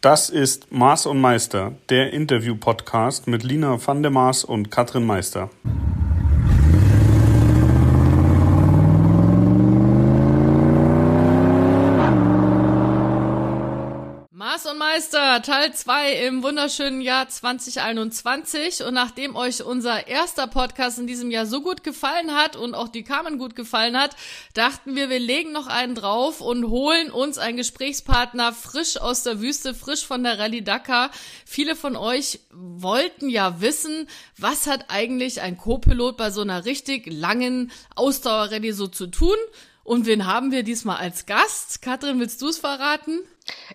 Das ist Maß und Meister, der Interview-Podcast mit Lina van der Maas und Katrin Meister. Meister, Teil 2 im wunderschönen Jahr 2021. Und nachdem euch unser erster Podcast in diesem Jahr so gut gefallen hat und auch die Carmen gut gefallen hat, dachten wir, wir legen noch einen drauf und holen uns einen Gesprächspartner frisch aus der Wüste, frisch von der Rallye Dakar. Viele von euch wollten ja wissen, was hat eigentlich ein Co-Pilot bei so einer richtig langen Ausdauerrallye so zu tun? Und wen haben wir diesmal als Gast? Katrin, willst du es verraten?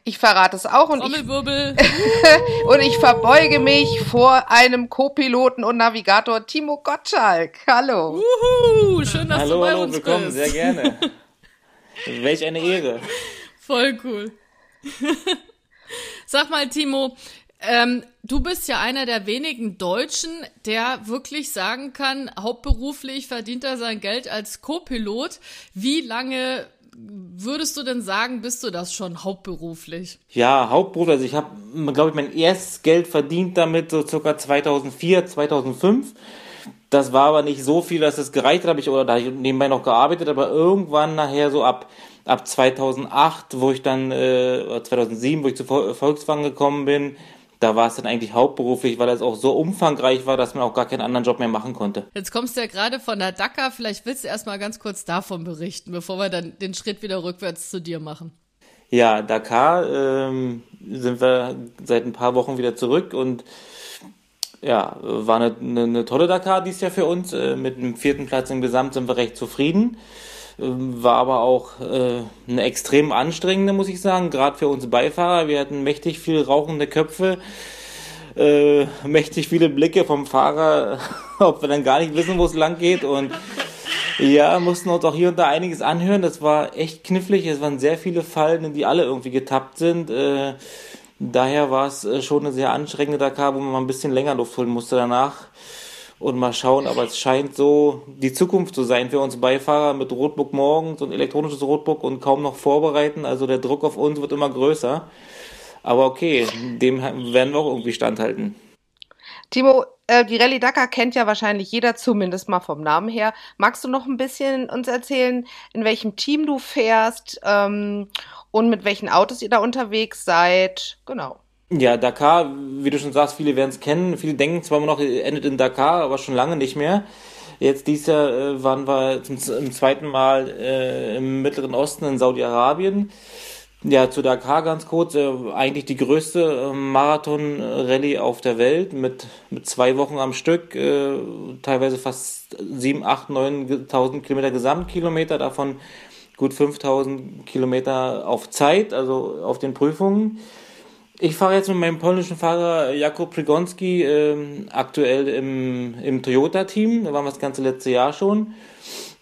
Ich verrate es auch und ich, und ich verbeuge mich vor einem Co-Piloten und Navigator Timo Gottschalk. Hallo. Uhu, schön, dass hallo, du bei hallo, uns willkommen, bist. sehr gerne. Welch eine Ehre. Voll cool. Sag mal, Timo, ähm, du bist ja einer der wenigen Deutschen, der wirklich sagen kann, hauptberuflich verdient er sein Geld als Co-Pilot. Wie lange würdest du denn sagen, bist du das schon hauptberuflich? Ja, hauptberuflich. Also ich habe, glaube ich, mein erstes Geld verdient damit so circa 2004, 2005. Das war aber nicht so viel, dass es gereicht hat, habe ich oder da ich nebenbei noch gearbeitet, aber irgendwann nachher so ab ab 2008, wo ich dann äh, 2007, wo ich zu Volkswagen gekommen bin, da war es dann eigentlich hauptberuflich, weil es auch so umfangreich war, dass man auch gar keinen anderen Job mehr machen konnte. Jetzt kommst du ja gerade von der Dakar, vielleicht willst du erstmal ganz kurz davon berichten, bevor wir dann den Schritt wieder rückwärts zu dir machen. Ja, Dakar ähm, sind wir seit ein paar Wochen wieder zurück und ja, war eine, eine, eine tolle Dakar dies Jahr für uns. Äh, mit dem vierten Platz im Gesamt sind wir recht zufrieden. Ähm, war aber auch äh, eine extrem anstrengende, muss ich sagen, gerade für uns Beifahrer. Wir hatten mächtig viel rauchende Köpfe, äh, mächtig viele Blicke vom Fahrer, ob wir dann gar nicht wissen, wo es lang geht und ja, mussten uns auch hier und da einiges anhören. Das war echt knifflig. Es waren sehr viele Fallen, die alle irgendwie getappt sind. Äh, daher war es äh, schon eine sehr anstrengende Dakar, wo man ein bisschen länger Luft holen musste danach und mal schauen, aber es scheint so die Zukunft zu sein für uns Beifahrer mit Rotbook morgens und elektronisches Rotbook und kaum noch vorbereiten. Also der Druck auf uns wird immer größer. Aber okay, dem werden wir auch irgendwie standhalten. Timo, äh, die Rallye Dakar kennt ja wahrscheinlich jeder zumindest mal vom Namen her. Magst du noch ein bisschen uns erzählen, in welchem Team du fährst ähm, und mit welchen Autos ihr da unterwegs seid? Genau. Ja, Dakar, wie du schon sagst, viele werden es kennen. Viele denken zwar immer noch, endet in Dakar, aber schon lange nicht mehr. Jetzt dieses Jahr äh, waren wir zum, zum zweiten Mal äh, im Mittleren Osten in Saudi-Arabien. Ja, zu Dakar ganz kurz. Äh, eigentlich die größte äh, Marathon-Rallye auf der Welt mit, mit zwei Wochen am Stück, äh, teilweise fast 7, 8, 9.000 Kilometer Gesamtkilometer, davon gut 5.000 Kilometer auf Zeit, also auf den Prüfungen. Ich fahre jetzt mit meinem polnischen Fahrer Jakub Prigonski äh, aktuell im, im Toyota-Team. Da waren wir das ganze letzte Jahr schon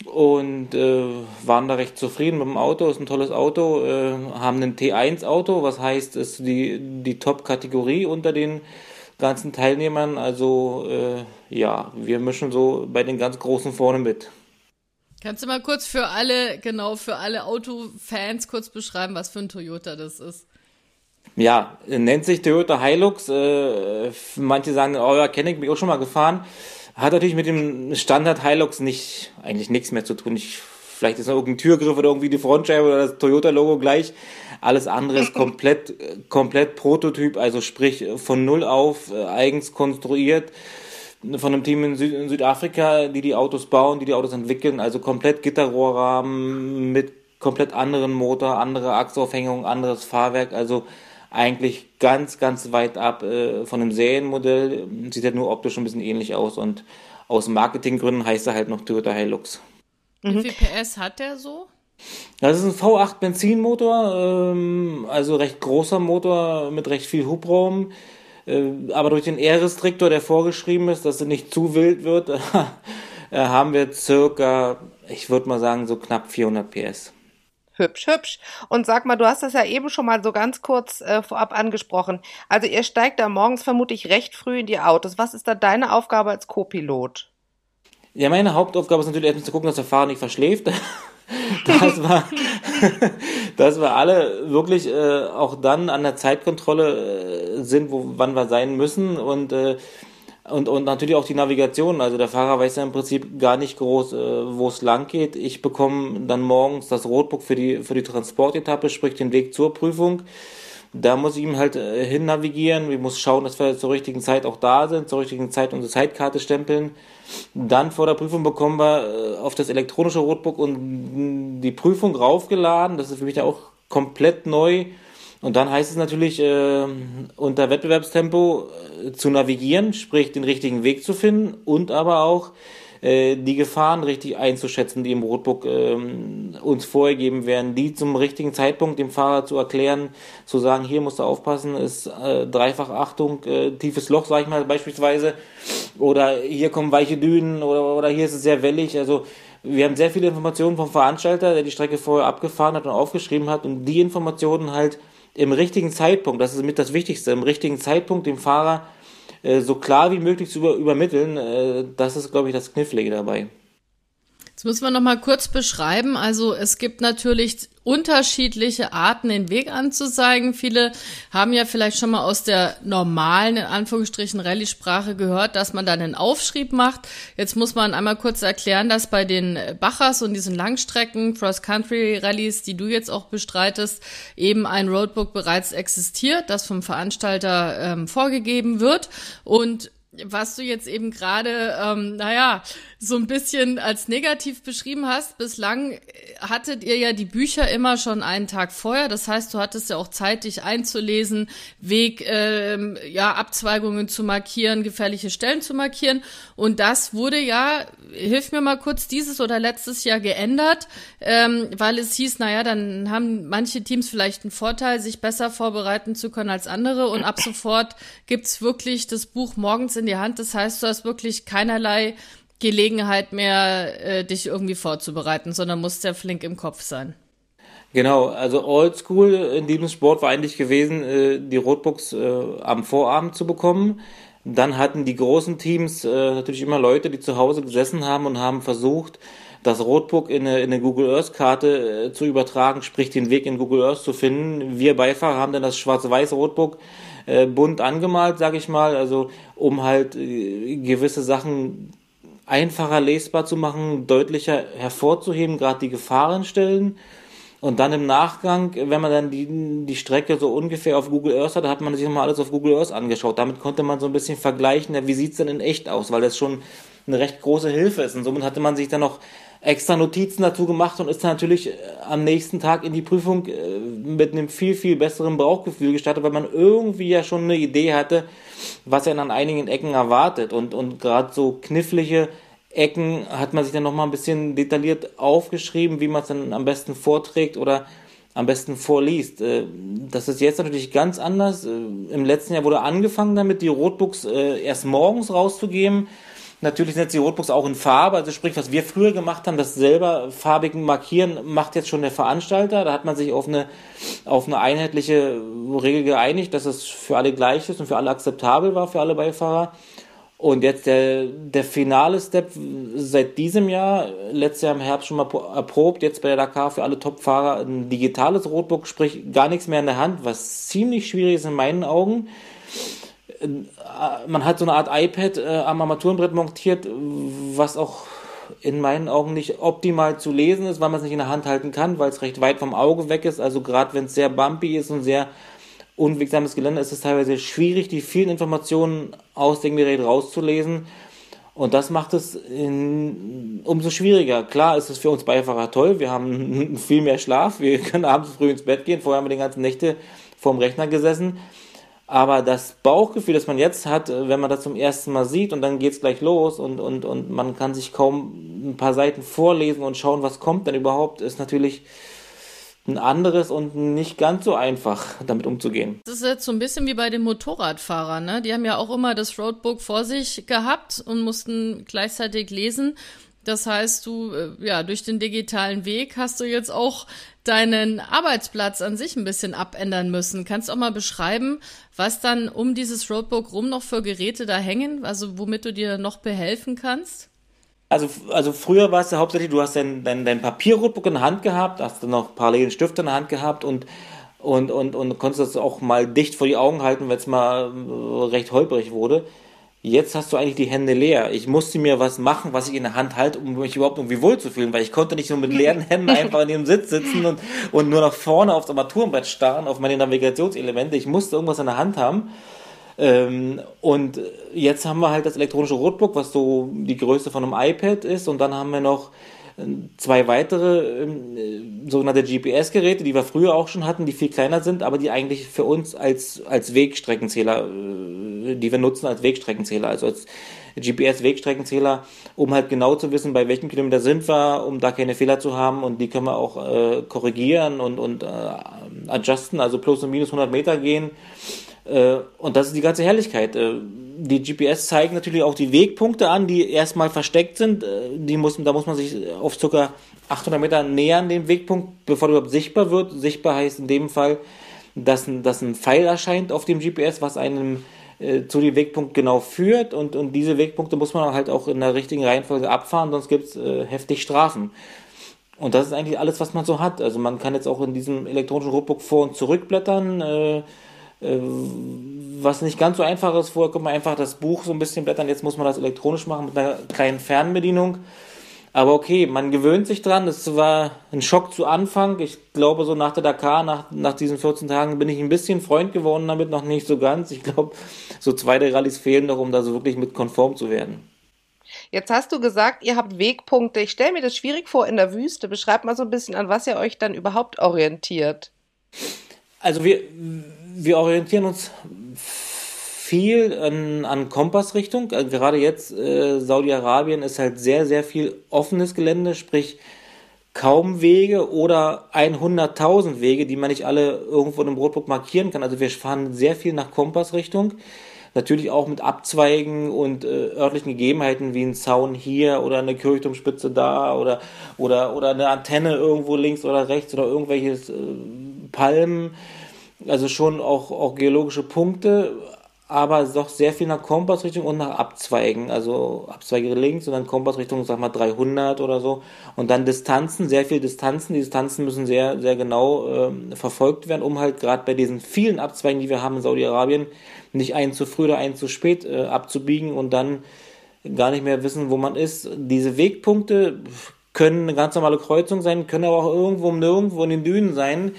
und äh, waren da recht zufrieden mit dem Auto. Ist ein tolles Auto. Äh, haben ein T1-Auto, was heißt, ist die, die Top-Kategorie unter den ganzen Teilnehmern. Also äh, ja, wir mischen so bei den ganz Großen vorne mit. Kannst du mal kurz für alle, genau, für alle Autofans kurz beschreiben, was für ein Toyota das ist? Ja, nennt sich Toyota Hilux. Äh, manche sagen, oh ja, kenne ich, bin auch schon mal gefahren. Hat natürlich mit dem Standard Hilux nicht, eigentlich nichts mehr zu tun. Ich, vielleicht ist noch irgendein Türgriff oder irgendwie die Frontscheibe oder das Toyota-Logo gleich. Alles andere ist komplett, komplett Prototyp, also sprich von Null auf, äh, eigens konstruiert von einem Team in, Süd in, Südafrika, die die Autos bauen, die die Autos entwickeln, also komplett Gitterrohrrahmen mit komplett anderen Motor, andere Achsaufhängung, anderes Fahrwerk, also eigentlich ganz, ganz weit ab äh, von einem Serienmodell. Sieht halt nur optisch ein bisschen ähnlich aus und aus Marketinggründen heißt er halt noch Toyota Hilux. Wie viel PS hat der so? Das ist ein V8 Benzinmotor, ähm, also recht großer Motor mit recht viel Hubraum. Äh, aber durch den R-Restriktor, der vorgeschrieben ist, dass er nicht zu wild wird, äh, haben wir circa, ich würde mal sagen, so knapp 400 PS. Hübsch, hübsch. Und sag mal, du hast das ja eben schon mal so ganz kurz äh, vorab angesprochen. Also ihr steigt da morgens vermutlich recht früh in die Autos. Was ist da deine Aufgabe als Co-Pilot? Ja, meine Hauptaufgabe ist natürlich erstmal zu gucken, dass der Fahrer nicht verschläft. dass wir, dass wir alle wirklich äh, auch dann an der Zeitkontrolle äh, sind, wo, wann wir sein müssen und äh, und, und natürlich auch die Navigation. Also der Fahrer weiß ja im Prinzip gar nicht groß, äh, wo es lang geht. Ich bekomme dann morgens das Rotbook für die, für die Transportetappe, sprich den Weg zur Prüfung. Da muss ich ihm halt äh, hin navigieren. Ich muss schauen, dass wir zur richtigen Zeit auch da sind, zur richtigen Zeit unsere Zeitkarte stempeln. Dann vor der Prüfung bekommen wir äh, auf das elektronische Rotbook und die Prüfung raufgeladen. Das ist für mich ja auch komplett neu. Und dann heißt es natürlich, äh, unter Wettbewerbstempo äh, zu navigieren, sprich den richtigen Weg zu finden und aber auch äh, die Gefahren richtig einzuschätzen, die im Rotbook äh, uns vorgegeben werden, die zum richtigen Zeitpunkt dem Fahrer zu erklären, zu sagen, hier musst du aufpassen, ist äh, dreifach Achtung, äh, tiefes Loch, sag ich mal beispielsweise, oder hier kommen weiche Dünen oder, oder hier ist es sehr wellig, also wir haben sehr viele Informationen vom Veranstalter, der die Strecke vorher abgefahren hat und aufgeschrieben hat und die Informationen halt im richtigen Zeitpunkt, das ist mit das Wichtigste, im richtigen Zeitpunkt dem Fahrer äh, so klar wie möglich zu über, übermitteln, äh, das ist, glaube ich, das Knifflige dabei. Jetzt müssen wir noch mal kurz beschreiben. Also es gibt natürlich unterschiedliche Arten, den Weg anzuzeigen. Viele haben ja vielleicht schon mal aus der normalen, in Anführungsstrichen, Rallye-Sprache gehört, dass man dann einen Aufschrieb macht. Jetzt muss man einmal kurz erklären, dass bei den Bachers und diesen Langstrecken, Cross-Country-Rallies, die du jetzt auch bestreitest, eben ein Roadbook bereits existiert, das vom Veranstalter ähm, vorgegeben wird. Und was du jetzt eben gerade, ähm, naja, so ein bisschen als negativ beschrieben hast. Bislang hattet ihr ja die Bücher immer schon einen Tag vorher. Das heißt, du hattest ja auch Zeit, dich einzulesen, Weg, ähm, ja, Abzweigungen zu markieren, gefährliche Stellen zu markieren. Und das wurde ja, hilf mir mal kurz, dieses oder letztes Jahr geändert, ähm, weil es hieß, naja, dann haben manche Teams vielleicht einen Vorteil, sich besser vorbereiten zu können als andere. Und ab sofort gibt's wirklich das Buch morgens die Hand. Das heißt, du hast wirklich keinerlei Gelegenheit mehr, äh, dich irgendwie vorzubereiten, sondern musst sehr flink im Kopf sein. Genau, also Oldschool in diesem Sport war eigentlich gewesen, äh, die Rotbooks äh, am Vorabend zu bekommen. Dann hatten die großen Teams äh, natürlich immer Leute, die zu Hause gesessen haben und haben versucht, das Rotbook in eine, in eine Google Earth Karte äh, zu übertragen, sprich den Weg in Google Earth zu finden. Wir Beifahrer haben dann das schwarz-weiß Rotbook äh, bunt angemalt, sage ich mal, also um halt äh, gewisse Sachen einfacher lesbar zu machen, deutlicher hervorzuheben, gerade die Gefahrenstellen. Und dann im Nachgang, wenn man dann die, die Strecke so ungefähr auf Google Earth hat, hat man sich nochmal alles auf Google Earth angeschaut. Damit konnte man so ein bisschen vergleichen, wie sieht's denn in echt aus, weil das schon eine recht große Hilfe ist. Und somit hatte man sich dann noch extra Notizen dazu gemacht und ist natürlich äh, am nächsten Tag in die Prüfung äh, mit einem viel, viel besseren Bauchgefühl gestartet, weil man irgendwie ja schon eine Idee hatte, was er an einigen Ecken erwartet. Und, und gerade so knifflige Ecken hat man sich dann nochmal ein bisschen detailliert aufgeschrieben, wie man es dann am besten vorträgt oder am besten vorliest. Äh, das ist jetzt natürlich ganz anders. Im letzten Jahr wurde angefangen damit, die Rotbooks erst morgens rauszugeben Natürlich sind jetzt die Rotbooks auch in Farbe, also sprich, was wir früher gemacht haben, das selber farbigen Markieren macht jetzt schon der Veranstalter. Da hat man sich auf eine, auf eine einheitliche Regel geeinigt, dass es für alle gleich ist und für alle akzeptabel war, für alle Beifahrer. Und jetzt der, der finale Step seit diesem Jahr, letztes Jahr im Herbst schon mal erprobt, jetzt bei der Dakar für alle Top-Fahrer ein digitales Rotbook, sprich gar nichts mehr in der Hand, was ziemlich schwierig ist in meinen Augen. Äh, man hat so eine Art iPad äh, am Armaturenbrett montiert, was auch in meinen Augen nicht optimal zu lesen ist, weil man es nicht in der Hand halten kann, weil es recht weit vom Auge weg ist. Also gerade wenn es sehr bumpy ist und sehr unwegsames Gelände, ist es teilweise schwierig, die vielen Informationen aus dem Gerät rauszulesen. Und das macht es in, umso schwieriger. Klar ist es für uns Beifahrer toll, wir haben viel mehr Schlaf, wir können abends früh ins Bett gehen, vorher haben wir die ganzen Nächte vorm Rechner gesessen. Aber das Bauchgefühl, das man jetzt hat, äh, wenn man das zum ersten Mal sieht und dann geht's gleich los und, und, und man kann sich kaum ein paar Seiten vorlesen und schauen, was kommt denn überhaupt, ist natürlich ein anderes und nicht ganz so einfach, damit umzugehen. Das ist jetzt so ein bisschen wie bei den Motorradfahrern, ne? Die haben ja auch immer das Roadbook vor sich gehabt und mussten gleichzeitig lesen. Das heißt, du, äh, ja, durch den digitalen Weg hast du jetzt auch deinen Arbeitsplatz an sich ein bisschen abändern müssen. Kannst du auch mal beschreiben, was dann um dieses Roadbook rum noch für Geräte da hängen, also womit du dir noch behelfen kannst? Also, also früher war es ja hauptsächlich, du hast dein, dein, dein Papierrotbook in der Hand gehabt, hast dann noch parallel einen Stift in der Hand gehabt und, und, und, und konntest das auch mal dicht vor die Augen halten, wenn es mal äh, recht holprig wurde. Jetzt hast du eigentlich die Hände leer. Ich musste mir was machen, was ich in der Hand halte, um mich überhaupt irgendwie wohlzufühlen, weil ich konnte nicht nur mit leeren Händen einfach in dem Sitz sitzen und, und nur nach vorne aufs Armaturenbrett starren, auf meine Navigationselemente. Ich musste irgendwas in der Hand haben. Ähm, und jetzt haben wir halt das elektronische Rotbook, was so die Größe von einem iPad ist, und dann haben wir noch zwei weitere ähm, sogenannte GPS-Geräte, die wir früher auch schon hatten, die viel kleiner sind, aber die eigentlich für uns als, als Wegstreckenzähler, äh, die wir nutzen als Wegstreckenzähler, also als GPS-Wegstreckenzähler, um halt genau zu wissen, bei welchem Kilometer sind wir, um da keine Fehler zu haben und die können wir auch äh, korrigieren und, und äh, adjusten, also plus und minus 100 Meter gehen. Äh, und das ist die ganze Herrlichkeit. Äh, die GPS zeigen natürlich auch die Wegpunkte an, die erstmal versteckt sind. Äh, die muss, da muss man sich auf ca. 800 Meter nähern, den Wegpunkt, bevor überhaupt sichtbar wird. Sichtbar heißt in dem Fall, dass ein, dass ein Pfeil erscheint auf dem GPS, was einem äh, zu dem Wegpunkt genau führt. Und, und diese Wegpunkte muss man halt auch in der richtigen Reihenfolge abfahren, sonst gibt es äh, heftig Strafen. Und das ist eigentlich alles, was man so hat. Also man kann jetzt auch in diesem elektronischen Rotbook vor- und zurückblättern. Äh, was nicht ganz so einfach ist. Vorher konnte man einfach das Buch so ein bisschen blättern, jetzt muss man das elektronisch machen mit einer kleinen Fernbedienung. Aber okay, man gewöhnt sich dran. Das war ein Schock zu Anfang. Ich glaube, so nach der Dakar, nach, nach diesen 14 Tagen, bin ich ein bisschen Freund geworden damit, noch nicht so ganz. Ich glaube, so zwei der Rallyes fehlen noch, um da so wirklich mit konform zu werden. Jetzt hast du gesagt, ihr habt Wegpunkte. Ich stelle mir das schwierig vor in der Wüste. Beschreibt mal so ein bisschen, an was ihr euch dann überhaupt orientiert. Also wir, wir orientieren uns viel an, an Kompassrichtung. Also gerade jetzt, äh, Saudi-Arabien ist halt sehr, sehr viel offenes Gelände, sprich kaum Wege oder 100.000 Wege, die man nicht alle irgendwo in einem Rotbuch markieren kann. Also wir fahren sehr viel nach Kompassrichtung. Natürlich auch mit Abzweigen und äh, örtlichen Gegebenheiten wie ein Zaun hier oder eine Kirchturmspitze da oder, oder, oder eine Antenne irgendwo links oder rechts oder irgendwelche äh, Palmen also schon auch, auch geologische Punkte, aber doch sehr viel nach Kompassrichtung und nach Abzweigen. Also Abzweige links und dann Kompassrichtung, sag mal 300 oder so. Und dann Distanzen, sehr viel Distanzen. Die Distanzen müssen sehr, sehr genau äh, verfolgt werden, um halt gerade bei diesen vielen Abzweigen, die wir haben in Saudi-Arabien, nicht einen zu früh oder einen zu spät äh, abzubiegen und dann gar nicht mehr wissen, wo man ist. Diese Wegpunkte können eine ganz normale Kreuzung sein, können aber auch irgendwo nirgendwo in den Dünen sein,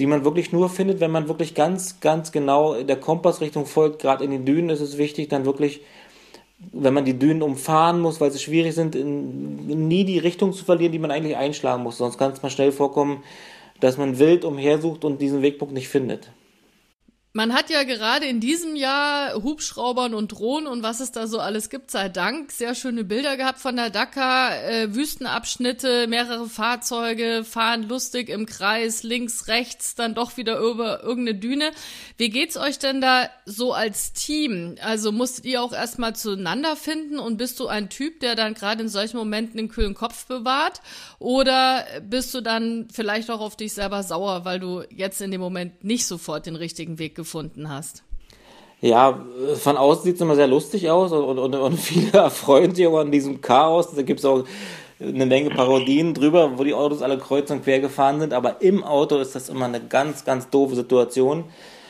die man wirklich nur findet, wenn man wirklich ganz, ganz genau der Kompassrichtung folgt. Gerade in den Dünen ist es wichtig, dann wirklich, wenn man die Dünen umfahren muss, weil sie schwierig sind, in, nie die Richtung zu verlieren, die man eigentlich einschlagen muss. Sonst kann es mal schnell vorkommen, dass man wild umhersucht und diesen Wegpunkt nicht findet. Man hat ja gerade in diesem Jahr Hubschraubern und Drohnen und was es da so alles gibt, sei Dank, sehr schöne Bilder gehabt von der Dakar, äh, Wüstenabschnitte, mehrere Fahrzeuge fahren lustig im Kreis, links, rechts, dann doch wieder über irgendeine Düne. Wie geht's euch denn da so als Team? Also musstet ihr auch erstmal zueinander finden und bist du ein Typ, der dann gerade in solchen Momenten den kühlen Kopf bewahrt? Oder bist du dann vielleicht auch auf dich selber sauer, weil du jetzt in dem Moment nicht sofort den richtigen Weg gefunden hast? Ja, von außen sieht es immer sehr lustig aus und, und, und viele erfreuen sich auch an diesem Chaos. Da gibt es auch eine Menge Parodien drüber, wo die Autos alle kreuz und quer gefahren sind, aber im Auto ist das immer eine ganz, ganz doofe Situation,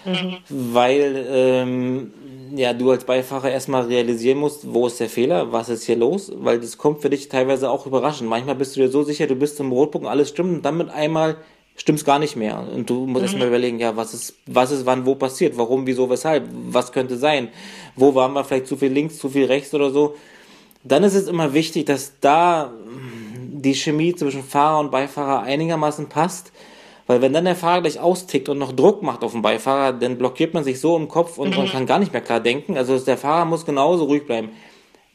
mhm. weil ähm, ja, du als Beifahrer erstmal realisieren musst, wo ist der Fehler, was ist hier los, weil das kommt für dich teilweise auch überraschend. Manchmal bist du dir so sicher, du bist im Rotpunkt, alles stimmt und dann mit einmal stimmt's gar nicht mehr. Und du musst mhm. erstmal überlegen, ja, was ist, was ist wann wo passiert, warum, wieso, weshalb, was könnte sein, wo waren wir vielleicht zu viel links, zu viel rechts oder so. Dann ist es immer wichtig, dass da die Chemie zwischen Fahrer und Beifahrer einigermaßen passt. Weil wenn dann der Fahrer gleich austickt und noch Druck macht auf den Beifahrer, dann blockiert man sich so im Kopf und mhm. man kann gar nicht mehr klar denken. Also der Fahrer muss genauso ruhig bleiben.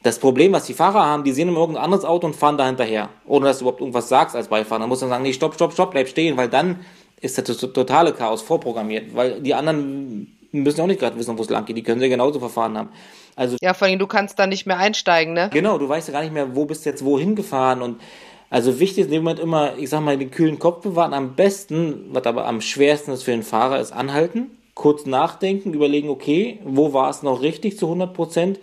Das Problem, was die Fahrer haben, die sehen immer irgendein anderes Auto und fahren da hinterher. Ohne dass du überhaupt irgendwas sagst als Beifahrer. Dann musst du sagen, nee, stopp, stopp, stopp, bleib stehen, weil dann ist das totale Chaos vorprogrammiert. Weil die anderen müssen auch nicht gerade wissen, wo es lang geht. Die können ja genauso verfahren haben. Also, ja, vor allem, du kannst da nicht mehr einsteigen, ne? Genau, du weißt ja gar nicht mehr, wo bist du jetzt wohin gefahren und also wichtig ist in dem Moment immer, ich sag mal, den kühlen Kopf bewahren. Am besten, was aber am schwersten ist für den Fahrer, ist anhalten, kurz nachdenken, überlegen, okay, wo war es noch richtig zu 100 Prozent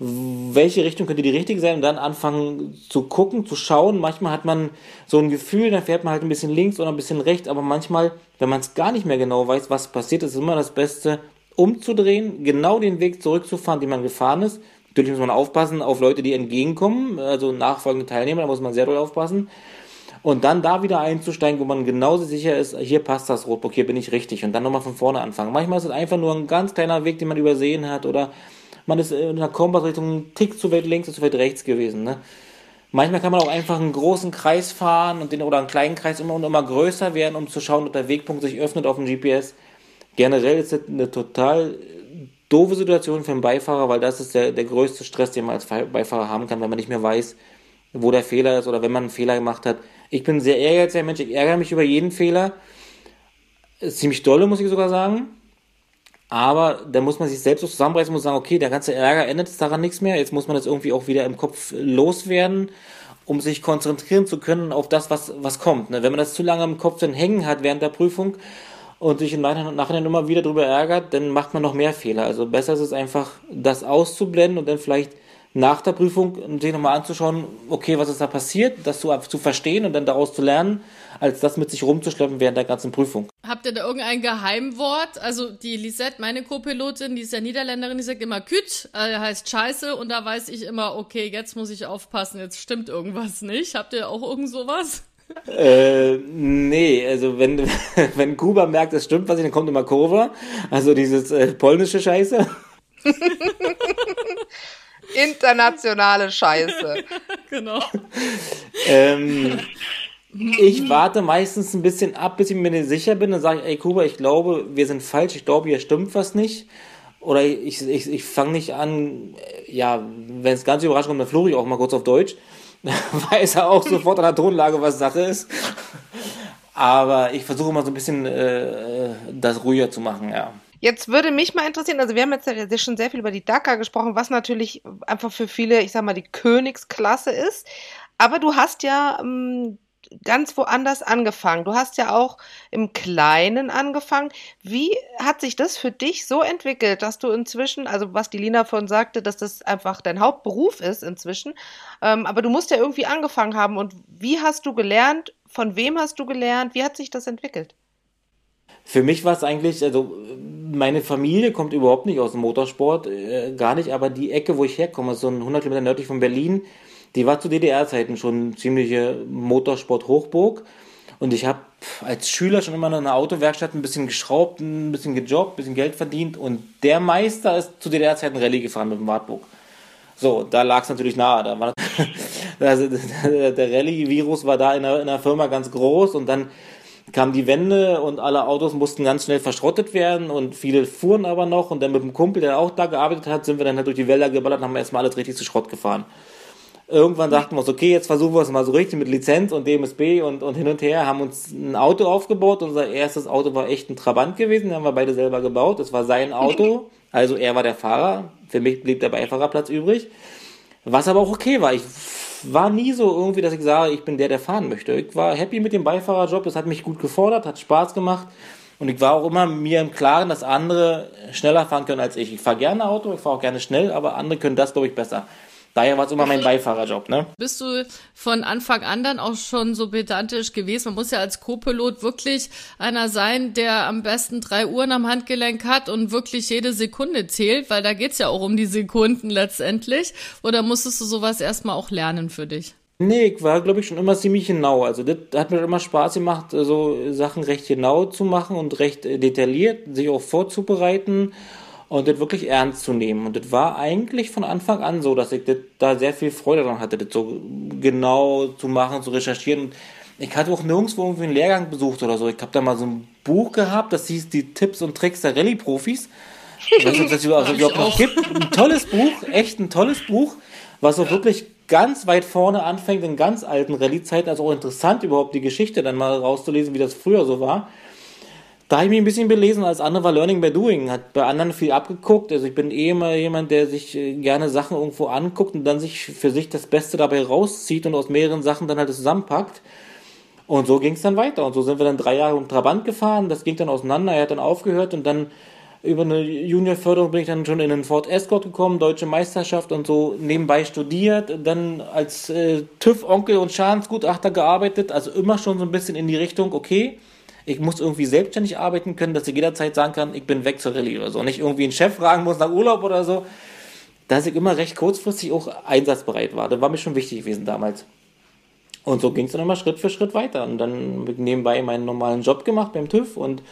welche Richtung könnte die richtige sein und dann anfangen zu gucken, zu schauen. Manchmal hat man so ein Gefühl, dann fährt man halt ein bisschen links oder ein bisschen rechts, aber manchmal, wenn man es gar nicht mehr genau weiß, was passiert, ist immer das Beste, umzudrehen, genau den Weg zurückzufahren, den man gefahren ist. Natürlich muss man aufpassen auf Leute, die entgegenkommen, also nachfolgende Teilnehmer, da muss man sehr doll aufpassen. Und dann da wieder einzusteigen, wo man genauso sicher ist, hier passt das Rotbook, hier bin ich richtig. Und dann nochmal von vorne anfangen. Manchmal ist es einfach nur ein ganz kleiner Weg, den man übersehen hat oder man ist in der Kompassrichtung einen Tick zu weit links oder zu weit rechts gewesen. Ne? Manchmal kann man auch einfach einen großen Kreis fahren und den oder einen kleinen Kreis immer und immer größer werden, um zu schauen, ob der Wegpunkt sich öffnet auf dem GPS. Generell ist das eine total doofe Situation für einen Beifahrer, weil das ist der, der größte Stress, den man als Beifahrer haben kann, wenn man nicht mehr weiß, wo der Fehler ist oder wenn man einen Fehler gemacht hat. Ich bin sehr ehrgeiziger Mensch, ich ärgere mich über jeden Fehler. Ziemlich dolle, muss ich sogar sagen. Aber da muss man sich selbst so zusammenreißen und sagen, okay, der ganze Ärger jetzt daran nichts mehr. Jetzt muss man das irgendwie auch wieder im Kopf loswerden, um sich konzentrieren zu können auf das, was, was kommt. Ne? Wenn man das zu lange im Kopf dann hängen hat während der Prüfung und sich im Nachhinein immer wieder darüber ärgert, dann macht man noch mehr Fehler. Also besser ist es einfach, das auszublenden und dann vielleicht nach der Prüfung sich nochmal anzuschauen, okay, was ist da passiert, das zu, zu verstehen und dann daraus zu lernen, als das mit sich rumzuschleppen während der ganzen Prüfung. Habt ihr da irgendein Geheimwort? Also die Lisette, meine Co-Pilotin, die ist ja Niederländerin, die sagt immer Küt, äh, heißt Scheiße und da weiß ich immer, okay, jetzt muss ich aufpassen, jetzt stimmt irgendwas nicht. Habt ihr auch irgend sowas? Äh, nee, also wenn, wenn Kuba merkt, es stimmt was nicht, dann kommt immer Kurva, also dieses äh, polnische Scheiße. Internationale Scheiße. genau. ähm, ich warte meistens ein bisschen ab, bis ich mir nicht sicher bin. Dann sage ich, ey Kuba, ich glaube, wir sind falsch. Ich glaube, hier stimmt was nicht. Oder ich, ich, ich fange nicht an, ja, wenn es ganz überraschend kommt, dann fluche ich auch mal kurz auf Deutsch. Weiß er auch sofort an der Tonlage, was Sache ist. Aber ich versuche mal so ein bisschen äh, das ruhiger zu machen, ja. Jetzt würde mich mal interessieren, also wir haben jetzt schon sehr viel über die Dakar gesprochen, was natürlich einfach für viele, ich sag mal, die Königsklasse ist. Aber du hast ja ähm, ganz woanders angefangen. Du hast ja auch im Kleinen angefangen. Wie hat sich das für dich so entwickelt, dass du inzwischen, also was die Lina von sagte, dass das einfach dein Hauptberuf ist inzwischen, ähm, aber du musst ja irgendwie angefangen haben. Und wie hast du gelernt? Von wem hast du gelernt? Wie hat sich das entwickelt? Für mich war es eigentlich, also meine Familie kommt überhaupt nicht aus dem Motorsport, äh, gar nicht, aber die Ecke, wo ich herkomme, so 100 Kilometer nördlich von Berlin, die war zu DDR-Zeiten schon ziemliche Motorsport-Hochburg. Und ich habe als Schüler schon immer in einer Autowerkstatt ein bisschen geschraubt, ein bisschen gejobbt, ein bisschen Geld verdient. Und der Meister ist zu DDR-Zeiten Rallye gefahren mit dem Wartburg. So, da lag es natürlich nahe. Da war also, der Rallye-Virus war da in der, in der Firma ganz groß und dann kam die Wende und alle Autos mussten ganz schnell verschrottet werden und viele fuhren aber noch und dann mit dem Kumpel, der auch da gearbeitet hat, sind wir dann halt durch die Wälder geballert und haben erstmal alles richtig zu Schrott gefahren. Irgendwann dachten wir uns, okay, jetzt versuchen wir es mal so richtig mit Lizenz und DMSB und, und hin und her, haben uns ein Auto aufgebaut. Unser erstes Auto war echt ein Trabant gewesen, den haben wir beide selber gebaut. Das war sein Auto, also er war der Fahrer. Für mich blieb der Beifahrerplatz übrig. Was aber auch okay war. Ich war nie so irgendwie, dass ich sage, ich bin der, der fahren möchte. Ich war happy mit dem Beifahrerjob, das hat mich gut gefordert, hat Spaß gemacht. Und ich war auch immer mir im Klaren, dass andere schneller fahren können als ich. Ich fahre gerne Auto, ich fahre auch gerne schnell, aber andere können das, glaube ich, besser. Daher war es immer mein Beifahrerjob, ne? Bist du von Anfang an dann auch schon so pedantisch gewesen? Man muss ja als Co-Pilot wirklich einer sein, der am besten drei Uhren am Handgelenk hat und wirklich jede Sekunde zählt, weil da geht's ja auch um die Sekunden letztendlich. Oder musstest du sowas erstmal auch lernen für dich? Nee, ich war, glaube ich, schon immer ziemlich genau. Also das hat mir immer Spaß gemacht, so Sachen recht genau zu machen und recht detailliert, sich auch vorzubereiten und das wirklich ernst zu nehmen. Und das war eigentlich von Anfang an so, dass ich das, da sehr viel Freude daran hatte, das so genau zu machen, zu recherchieren. Und ich hatte auch nirgendwo irgendwie einen Lehrgang besucht oder so. Ich habe da mal so ein Buch gehabt, das hieß die Tipps und Tricks der Rallye-Profis. Ob das überhaupt noch gibt. Ein tolles Buch, echt ein tolles Buch, was auch wirklich ganz weit vorne anfängt in ganz alten Rallye-Zeiten. Also auch interessant überhaupt die Geschichte dann mal rauszulesen, wie das früher so war da habe ich mich ein bisschen belesen, als andere war Learning by Doing, hat bei anderen viel abgeguckt. Also ich bin eh immer jemand, der sich äh, gerne Sachen irgendwo anguckt und dann sich für sich das Beste dabei rauszieht und aus mehreren Sachen dann halt zusammenpackt. Und so ging es dann weiter. Und so sind wir dann drei Jahre um Trabant gefahren. Das ging dann auseinander. Er hat dann aufgehört und dann über eine Juniorförderung bin ich dann schon in den Ford Escort gekommen, deutsche Meisterschaft und so nebenbei studiert, dann als äh, TÜV-Onkel und Schadensgutachter gearbeitet, also immer schon so ein bisschen in die Richtung, okay, ich muss irgendwie selbstständig arbeiten können, dass ich jederzeit sagen kann, ich bin weg zur Rallye oder so. Nicht irgendwie einen Chef fragen muss nach Urlaub oder so. Dass ich immer recht kurzfristig auch einsatzbereit war. Das war mir schon wichtig gewesen damals. Und so ging es dann immer Schritt für Schritt weiter. Und dann nebenbei meinen normalen Job gemacht beim TÜV und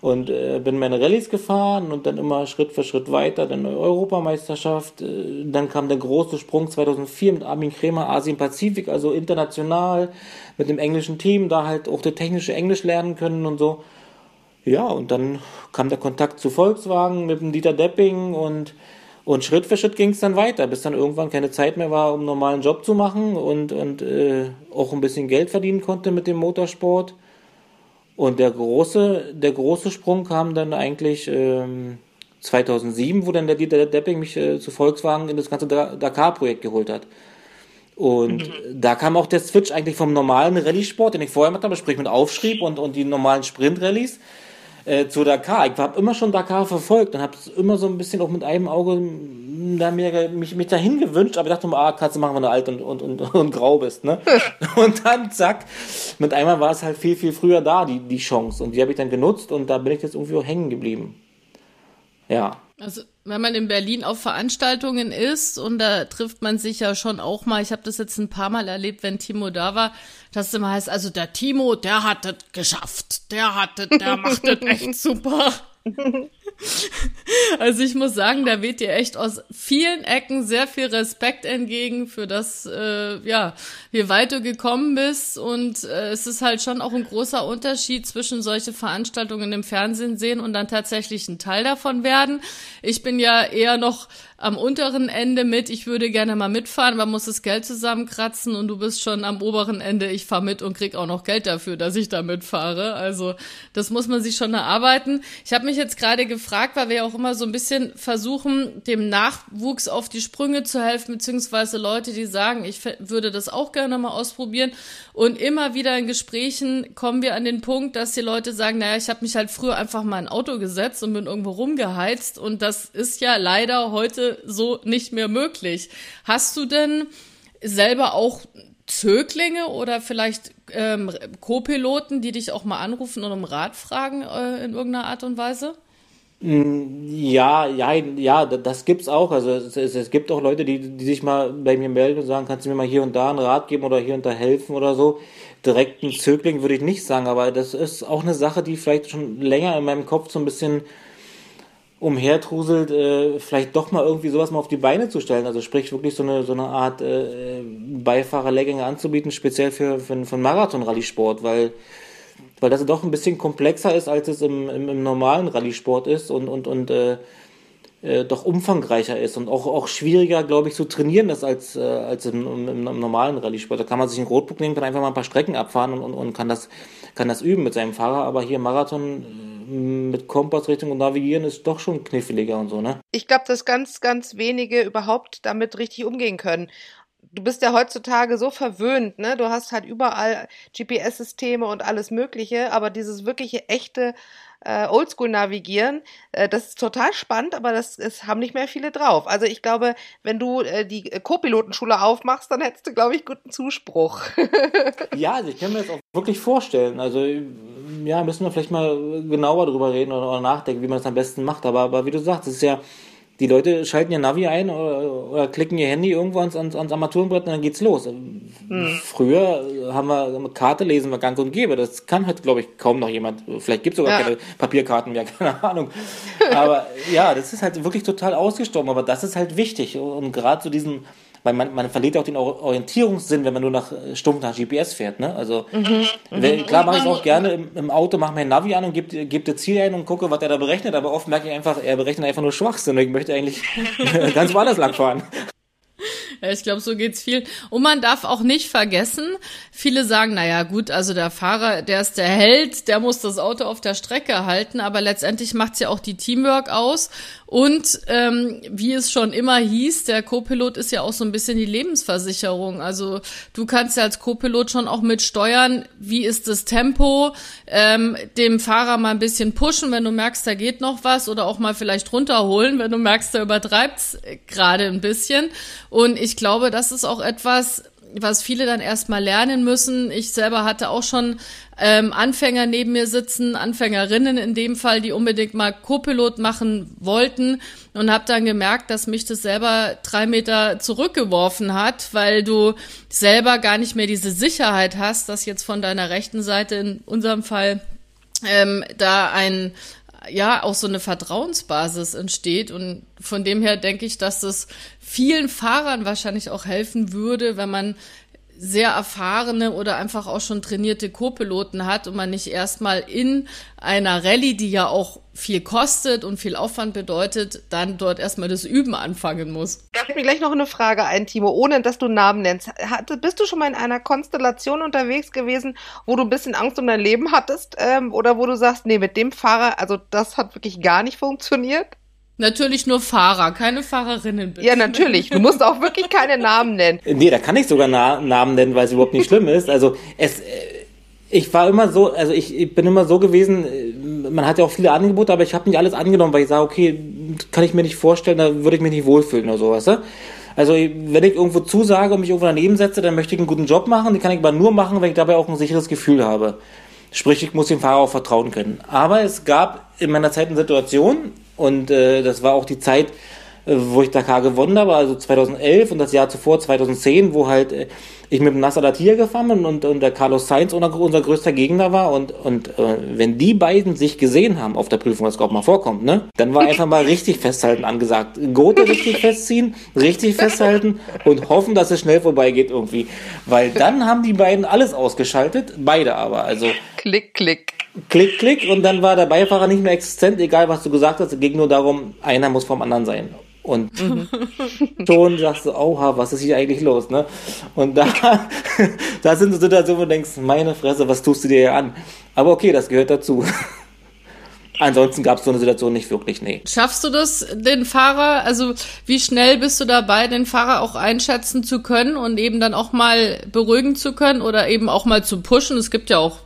und äh, bin meine Rallyes gefahren und dann immer Schritt für Schritt weiter, dann Europameisterschaft, äh, dann kam der große Sprung 2004 mit Armin Kremer Asien-Pazifik, also international mit dem englischen Team, da halt auch das technische Englisch lernen können und so. Ja, und dann kam der Kontakt zu Volkswagen mit dem Dieter Depping und und Schritt für Schritt ging es dann weiter, bis dann irgendwann keine Zeit mehr war, um einen normalen Job zu machen und, und äh, auch ein bisschen Geld verdienen konnte mit dem Motorsport. Und der große, der große Sprung kam dann eigentlich ähm, 2007, wo dann der Dieter Depping mich äh, zu Volkswagen in das ganze Dakar-Projekt geholt hat. Und mhm. da kam auch der Switch eigentlich vom normalen Rallye-Sport, den ich vorher gemacht habe, sprich mit Aufschrieb und, und die normalen Sprint-Rallyes, äh, zu Dakar. Ich habe immer schon Dakar verfolgt und habe es immer so ein bisschen auch mit einem Auge da mir, mich, mich dahin gewünscht, aber ich dachte mir, ah, Katze, machen, wenn du alt und, und, und, und grau bist. Ne? und dann, zack, mit einmal war es halt viel, viel früher da, die, die Chance. Und die habe ich dann genutzt und da bin ich jetzt irgendwie auch hängen geblieben. Ja. Also wenn man in Berlin auf Veranstaltungen ist und da trifft man sich ja schon auch mal, ich habe das jetzt ein paar Mal erlebt, wenn Timo da war, dass es immer heißt, also der Timo, der hat das geschafft, der hat das, der macht das echt super. Also ich muss sagen, da weht dir echt aus vielen Ecken sehr viel Respekt entgegen für das, äh, ja, wie weit du gekommen bist. Und äh, es ist halt schon auch ein großer Unterschied zwischen solche Veranstaltungen im Fernsehen sehen und dann tatsächlich ein Teil davon werden. Ich bin ja eher noch am unteren Ende mit, ich würde gerne mal mitfahren, man muss das Geld zusammenkratzen und du bist schon am oberen Ende, ich fahre mit und krieg auch noch Geld dafür, dass ich da mitfahre. Also das muss man sich schon erarbeiten. Ich habe mich jetzt gerade gefragt, weil wir ja auch immer so ein bisschen versuchen, dem Nachwuchs auf die Sprünge zu helfen, beziehungsweise Leute, die sagen, ich würde das auch gerne mal ausprobieren. Und immer wieder in Gesprächen kommen wir an den Punkt, dass die Leute sagen, naja, ich habe mich halt früher einfach mal in ein Auto gesetzt und bin irgendwo rumgeheizt und das ist ja leider heute so nicht mehr möglich. Hast du denn selber auch Zöglinge oder vielleicht ähm, Co-Piloten, die dich auch mal anrufen und um Rat fragen äh, in irgendeiner Art und Weise? Ja, ja, ja, das gibt's auch. Also es, es, es, gibt auch Leute, die, die sich mal bei mir melden und sagen, kannst du mir mal hier und da einen Rat geben oder hier und da helfen oder so. Direkt ein Zögling würde ich nicht sagen, aber das ist auch eine Sache, die vielleicht schon länger in meinem Kopf so ein bisschen umhertruselt, äh, vielleicht doch mal irgendwie sowas mal auf die Beine zu stellen. Also sprich wirklich so eine, so eine Art äh, Beifahrerlehrgänge anzubieten, speziell für, für, für einen Marathon-Rallye-Sport, weil, weil das doch ein bisschen komplexer ist, als es im, im, im normalen Rallye-Sport ist und, und, und äh, äh, doch umfangreicher ist und auch, auch schwieriger, glaube ich, zu trainieren ist als, äh, als im, im, im normalen Rallye-Sport. Da kann man sich ein Rotbuch nehmen, kann einfach mal ein paar Strecken abfahren und, und, und kann, das, kann das üben mit seinem Fahrer, aber hier Marathon mit Kompassrichtung und Navigieren ist doch schon kniffliger und so, ne? Ich glaube, dass ganz, ganz wenige überhaupt damit richtig umgehen können. Du bist ja heutzutage so verwöhnt, ne? Du hast halt überall GPS-Systeme und alles Mögliche, aber dieses wirkliche echte äh, Oldschool navigieren. Äh, das ist total spannend, aber das, das haben nicht mehr viele drauf. Also ich glaube, wenn du äh, die Co-Pilotenschule aufmachst, dann hättest du, glaube ich, guten Zuspruch. ja, also ich kann mir das auch wirklich vorstellen. Also ja, müssen wir vielleicht mal genauer drüber reden oder, oder nachdenken, wie man das am besten macht. Aber, aber wie du sagst, es ist ja die Leute schalten ihr Navi ein oder, oder klicken ihr Handy irgendwo ans, ans, ans Armaturenbrett und dann geht's los. Hm. Früher haben wir Karte lesen wir gang und gäbe. Das kann halt, glaube ich, kaum noch jemand. Vielleicht gibt es sogar ja. keine Papierkarten mehr, keine Ahnung. Aber ja, das ist halt wirklich total ausgestorben. Aber das ist halt wichtig. Und gerade zu so diesen weil man, man verliert ja auch den Orientierungssinn, wenn man nur nach äh, stumpf nach GPS fährt. Ne? Also mhm. wenn, klar mache ich es auch gerne im, im Auto, mache mein Navi an und gebe geb das Ziel ein und gucke, was er da berechnet, aber oft merke ich einfach, er berechnet einfach nur Schwachsinn. Ich möchte eigentlich ganz woanders lang fahren. Ja, ich glaube, so geht's viel. Und man darf auch nicht vergessen, viele sagen, naja, gut, also der Fahrer, der ist der Held, der muss das Auto auf der Strecke halten, aber letztendlich macht's ja auch die Teamwork aus. Und ähm, wie es schon immer hieß, der Co-Pilot ist ja auch so ein bisschen die Lebensversicherung. Also du kannst ja als Co-Pilot schon auch mitsteuern, wie ist das Tempo, ähm, dem Fahrer mal ein bisschen pushen, wenn du merkst, da geht noch was, oder auch mal vielleicht runterholen, wenn du merkst, der übertreibt's gerade ein bisschen. Und ich glaube, das ist auch etwas, was viele dann erstmal lernen müssen. Ich selber hatte auch schon ähm, Anfänger neben mir sitzen, Anfängerinnen in dem Fall, die unbedingt mal Co-Pilot machen wollten und habe dann gemerkt, dass mich das selber drei Meter zurückgeworfen hat, weil du selber gar nicht mehr diese Sicherheit hast, dass jetzt von deiner rechten Seite in unserem Fall ähm, da ein ja auch so eine Vertrauensbasis entsteht. Und von dem her denke ich, dass das vielen Fahrern wahrscheinlich auch helfen würde, wenn man sehr erfahrene oder einfach auch schon trainierte Co-Piloten hat und man nicht erstmal in einer Rallye, die ja auch viel kostet und viel Aufwand bedeutet, dann dort erstmal das Üben anfangen muss. Da fällt mir gleich noch eine Frage ein, Timo, ohne dass du Namen nennst. bist du schon mal in einer Konstellation unterwegs gewesen, wo du ein bisschen Angst um dein Leben hattest ähm, oder wo du sagst, nee, mit dem Fahrer, also das hat wirklich gar nicht funktioniert? Natürlich nur Fahrer, keine Fahrerinnen bitte. Ja, natürlich. Du musst auch wirklich keine Namen nennen. Nee, da kann ich sogar Na Namen nennen, weil es überhaupt nicht schlimm ist. Also es, äh, ich war immer so, also ich, ich bin immer so gewesen, äh, man hat ja auch viele Angebote, aber ich habe nicht alles angenommen, weil ich sage, okay, kann ich mir nicht vorstellen, da würde ich mich nicht wohlfühlen oder sowas. Ne? Also wenn ich irgendwo zusage und mich irgendwo daneben setze, dann möchte ich einen guten Job machen, den kann ich aber nur machen, wenn ich dabei auch ein sicheres Gefühl habe. Sprich, ich muss dem Fahrer auch vertrauen können. Aber es gab in meiner Zeit eine Situation, und äh, das war auch die Zeit, äh, wo ich Dakar gewonnen habe, also 2011 und das Jahr zuvor, 2010, wo halt äh, ich mit dem Nasser Latia gefahren bin und, und der Carlos Sainz unser, unser größter Gegner war. Und, und äh, wenn die beiden sich gesehen haben auf der Prüfung, was auch mal vorkommt, ne, dann war einfach mal richtig festhalten angesagt. Gurte richtig festziehen, richtig festhalten und hoffen, dass es schnell vorbeigeht irgendwie. Weil dann haben die beiden alles ausgeschaltet, beide aber. Also klick, klick. Klick, klick und dann war der Beifahrer nicht mehr existent, egal was du gesagt hast. Es ging nur darum, einer muss vom anderen sein. Und mhm. schon sagst du, oha, was ist hier eigentlich los, ne? Und da, da sind so Situationen, wo du denkst, meine Fresse, was tust du dir hier an? Aber okay, das gehört dazu. Ansonsten gab es so eine Situation nicht wirklich, nee. Schaffst du das, den Fahrer, also wie schnell bist du dabei, den Fahrer auch einschätzen zu können und eben dann auch mal beruhigen zu können oder eben auch mal zu pushen? Es gibt ja auch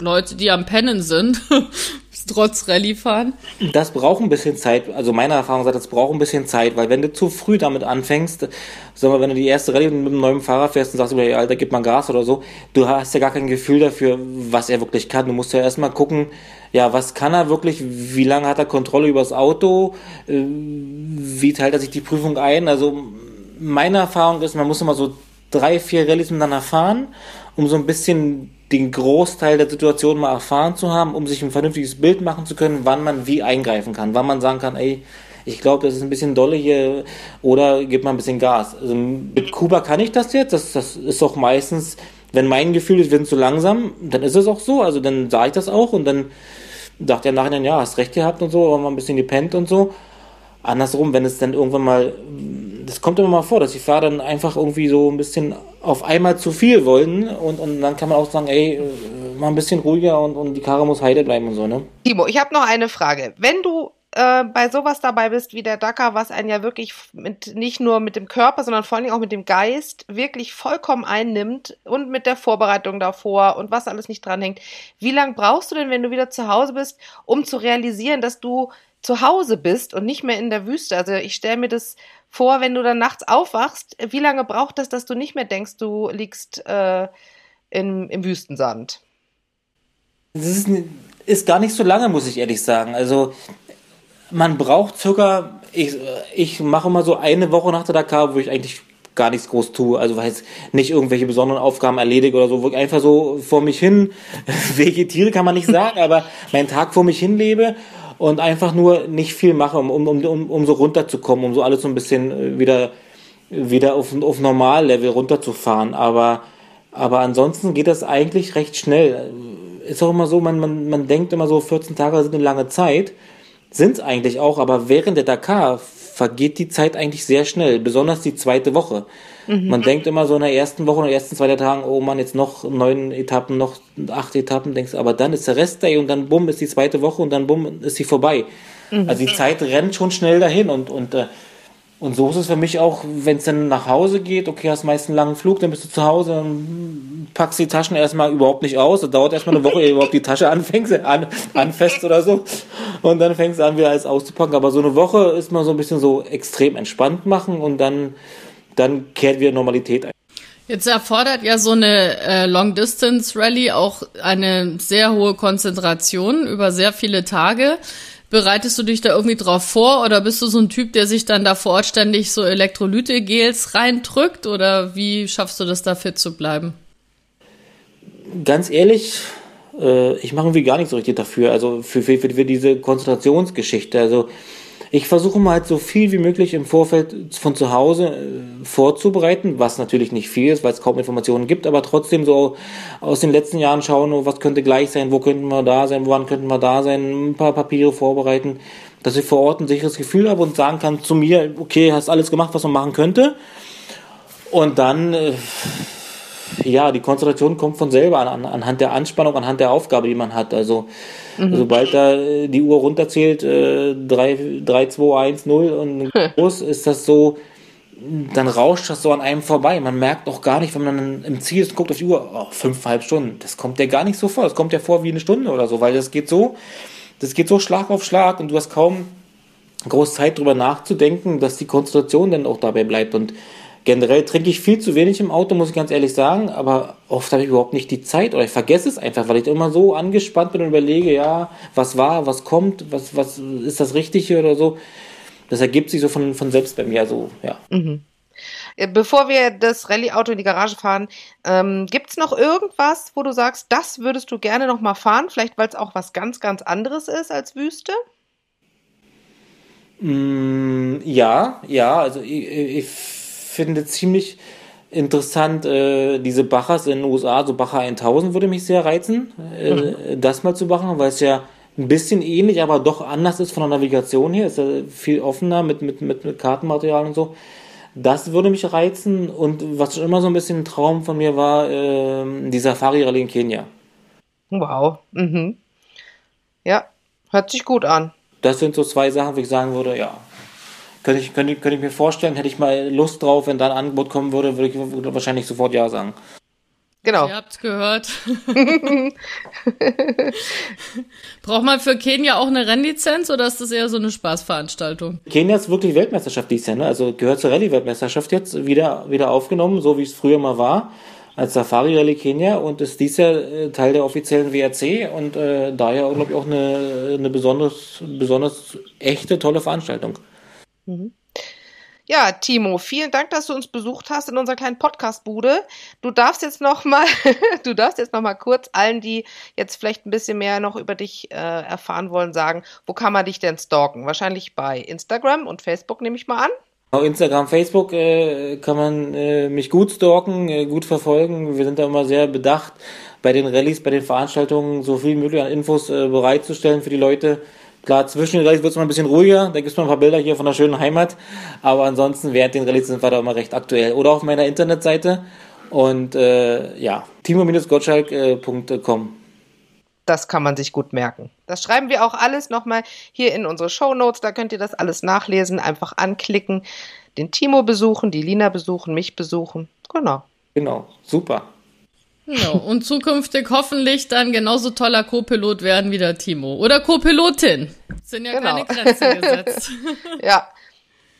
Leute, die am Pennen sind, trotz Rallye fahren? Das braucht ein bisschen Zeit. Also meine Erfahrung sagt, das braucht ein bisschen Zeit, weil wenn du zu früh damit anfängst, sag mal, wenn du die erste Rallye mit einem neuen Fahrer fährst und sagst, hey, Alter, gib mal Gas oder so, du hast ja gar kein Gefühl dafür, was er wirklich kann. Du musst ja erstmal gucken, ja, was kann er wirklich, wie lange hat er Kontrolle über das Auto, äh, wie teilt er sich die Prüfung ein. Also meine Erfahrung ist, man muss immer so drei, vier Rallyes miteinander fahren, um so ein bisschen den Großteil der Situation mal erfahren zu haben, um sich ein vernünftiges Bild machen zu können, wann man wie eingreifen kann, wann man sagen kann, ey, ich glaube, das ist ein bisschen dolle hier oder gib mal ein bisschen Gas. Also mit Kuba kann ich das jetzt, das, das ist auch meistens, wenn mein Gefühl ist, wir sind zu langsam, dann ist es auch so, also dann sage ich das auch und dann sagt er nachher, ja, hast recht gehabt und so, aber mal ein bisschen gepennt und so. Andersrum, wenn es dann irgendwann mal, das kommt immer mal vor, dass die Fahrer dann einfach irgendwie so ein bisschen auf einmal zu viel wollen und, und dann kann man auch sagen, ey, äh, mal ein bisschen ruhiger und, und die Karre muss heide bleiben und so, ne? Timo, ich habe noch eine Frage. Wenn du äh, bei sowas dabei bist wie der Dakar, was einen ja wirklich mit, nicht nur mit dem Körper, sondern vor allen Dingen auch mit dem Geist wirklich vollkommen einnimmt und mit der Vorbereitung davor und was alles nicht dranhängt. Wie lange brauchst du denn, wenn du wieder zu Hause bist, um zu realisieren, dass du zu Hause bist und nicht mehr in der Wüste? Also ich stelle mir das vor, wenn du dann nachts aufwachst, wie lange braucht das, dass du nicht mehr denkst, du liegst äh, in, im Wüstensand? Das ist, ist, gar nicht so lange, muss ich ehrlich sagen. Also man braucht circa, ich, ich mache mal so eine Woche nach der Dakar, wo ich eigentlich gar nichts groß tue, also weil ich nicht irgendwelche besonderen Aufgaben erledige oder so, wo ich einfach so vor mich hin vegetiere, kann man nicht sagen, aber meinen Tag vor mich hin lebe und einfach nur nicht viel mache, um, um, um, um so runterzukommen, um so alles so ein bisschen äh, wieder, wieder auf, auf Normallevel runterzufahren. Aber, aber ansonsten geht das eigentlich recht schnell. Ist auch immer so, man, man, man denkt immer so, 14 Tage sind eine lange Zeit. Sind es eigentlich auch, aber während der Dakar vergeht die Zeit eigentlich sehr schnell, besonders die zweite Woche. Mhm. Man denkt immer so in der ersten Woche, in den ersten zwei Tagen, oh man, jetzt noch neun Etappen, noch acht Etappen, denkst aber dann ist der Rest Day und dann bumm ist die zweite Woche und dann bumm ist sie vorbei. Mhm. Also die Zeit rennt schon schnell dahin und, und äh, und so ist es für mich auch, wenn es dann nach Hause geht, okay, hast meist einen langen Flug, dann bist du zu Hause, dann packst die Taschen erstmal überhaupt nicht aus. Das dauert erstmal eine Woche, ehe überhaupt die Tasche anfängst, an, anfasst oder so. Und dann fängst du an, wieder alles auszupacken. Aber so eine Woche ist mal so ein bisschen so extrem entspannt machen und dann, dann kehrt wieder Normalität ein. Jetzt erfordert ja so eine äh, Long-Distance-Rally auch eine sehr hohe Konzentration über sehr viele Tage. Bereitest du dich da irgendwie drauf vor oder bist du so ein Typ, der sich dann da vor Ort ständig so Elektrolyte-Gels reindrückt oder wie schaffst du das da fit zu bleiben? Ganz ehrlich, äh, ich mache irgendwie gar nichts so richtig dafür, also für, für, für diese Konzentrationsgeschichte. Also ich versuche mal halt so viel wie möglich im Vorfeld von zu Hause äh, vorzubereiten, was natürlich nicht viel ist, weil es kaum Informationen gibt, aber trotzdem so aus den letzten Jahren schauen, oh, was könnte gleich sein, wo könnten wir da sein, wann könnten wir da sein, ein paar Papiere vorbereiten, dass ich vor Ort ein sicheres Gefühl habe und sagen kann zu mir, okay, hast alles gemacht, was man machen könnte. Und dann, äh, ja, die Konzentration kommt von selber an, an, anhand der Anspannung, anhand der Aufgabe, die man hat. Also Mhm. Sobald da äh, die Uhr runterzählt, äh, 3, 3, 2, 1, 0 und groß, ist das so, dann rauscht das so an einem vorbei. Man merkt auch gar nicht, wenn man im Ziel ist, guckt auf die Uhr, oh, fünfeinhalb Stunden. Das kommt ja gar nicht so vor. Das kommt ja vor wie eine Stunde oder so, weil das geht so, das geht so Schlag auf Schlag und du hast kaum groß Zeit drüber nachzudenken, dass die Konzentration dann auch dabei bleibt. Und Generell trinke ich viel zu wenig im Auto, muss ich ganz ehrlich sagen, aber oft habe ich überhaupt nicht die Zeit oder ich vergesse es einfach, weil ich immer so angespannt bin und überlege, ja, was war, was kommt, was, was ist das Richtige oder so. Das ergibt sich so von, von selbst bei mir, so, ja. Mhm. Äh, bevor wir das Rallye-Auto in die Garage fahren, ähm, gibt es noch irgendwas, wo du sagst, das würdest du gerne noch mal fahren? Vielleicht, weil es auch was ganz, ganz anderes ist als Wüste? Mm, ja, ja, also ich, ich finde ziemlich interessant, äh, diese Bachers in den USA, so Bacher 1000 würde mich sehr reizen, äh, mhm. das mal zu machen, weil es ja ein bisschen ähnlich, aber doch anders ist von der Navigation her, ist ja viel offener mit, mit, mit, mit Kartenmaterial und so. Das würde mich reizen und was schon immer so ein bisschen ein Traum von mir war, äh, die Safari-Rallye in Kenia. Wow. Mhm. Ja, hört sich gut an. Das sind so zwei Sachen, wo ich sagen würde, ja, könnte ich, könnte, könnte ich mir vorstellen, hätte ich mal Lust drauf, wenn da ein Angebot kommen würde, würde ich wahrscheinlich sofort Ja sagen. Genau. Ihr habt's gehört. Braucht man für Kenia auch eine Rennlizenz oder ist das eher so eine Spaßveranstaltung? Kenia ist wirklich Weltmeisterschaft dieses Jahr, ne? Also gehört zur Rallye-Weltmeisterschaft jetzt wieder, wieder aufgenommen, so wie es früher mal war, als Safari Rallye Kenia und ist dies Jahr äh, Teil der offiziellen WRC und äh, daher, glaube ich, auch eine, eine besonders, besonders echte, tolle Veranstaltung. Mhm. Ja, Timo, vielen Dank, dass du uns besucht hast in unserer kleinen Podcastbude. Du darfst jetzt noch mal, du darfst jetzt noch mal kurz allen, die jetzt vielleicht ein bisschen mehr noch über dich äh, erfahren wollen, sagen, wo kann man dich denn stalken? Wahrscheinlich bei Instagram und Facebook nehme ich mal an. Auf Instagram, Facebook äh, kann man äh, mich gut stalken, äh, gut verfolgen. Wir sind da immer sehr bedacht, bei den Rallyes, bei den Veranstaltungen so viel wie möglich an Infos äh, bereitzustellen für die Leute. Klar, zwischen den Rallyes wird es mal ein bisschen ruhiger, da gibt es mal ein paar Bilder hier von der schönen Heimat, aber ansonsten während den Rallyes sind wir da immer recht aktuell. Oder auf meiner Internetseite und äh, ja, timo-gottschalk.com. Das kann man sich gut merken. Das schreiben wir auch alles nochmal hier in unsere Show Notes. Da könnt ihr das alles nachlesen. Einfach anklicken, den Timo besuchen, die Lina besuchen, mich besuchen. Genau. Genau, super. Ja, und zukünftig hoffentlich dann genauso toller Co-Pilot werden wie der Timo. Oder Co-Pilotin. Sind ja genau. keine Grenzen gesetzt. ja.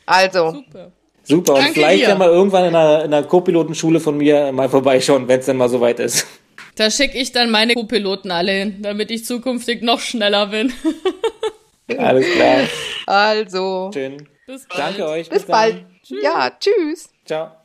Also. Super. Super. Und Danke vielleicht dir. ja mal irgendwann in einer, in einer Co-Pilotenschule von mir mal vorbeischauen, wenn es dann mal soweit ist. Da schicke ich dann meine Co-Piloten alle hin, damit ich zukünftig noch schneller bin. Alles klar. Also. Schön. Bis bald. Danke euch. Bis, bis bald. Ja, tschüss. Ciao.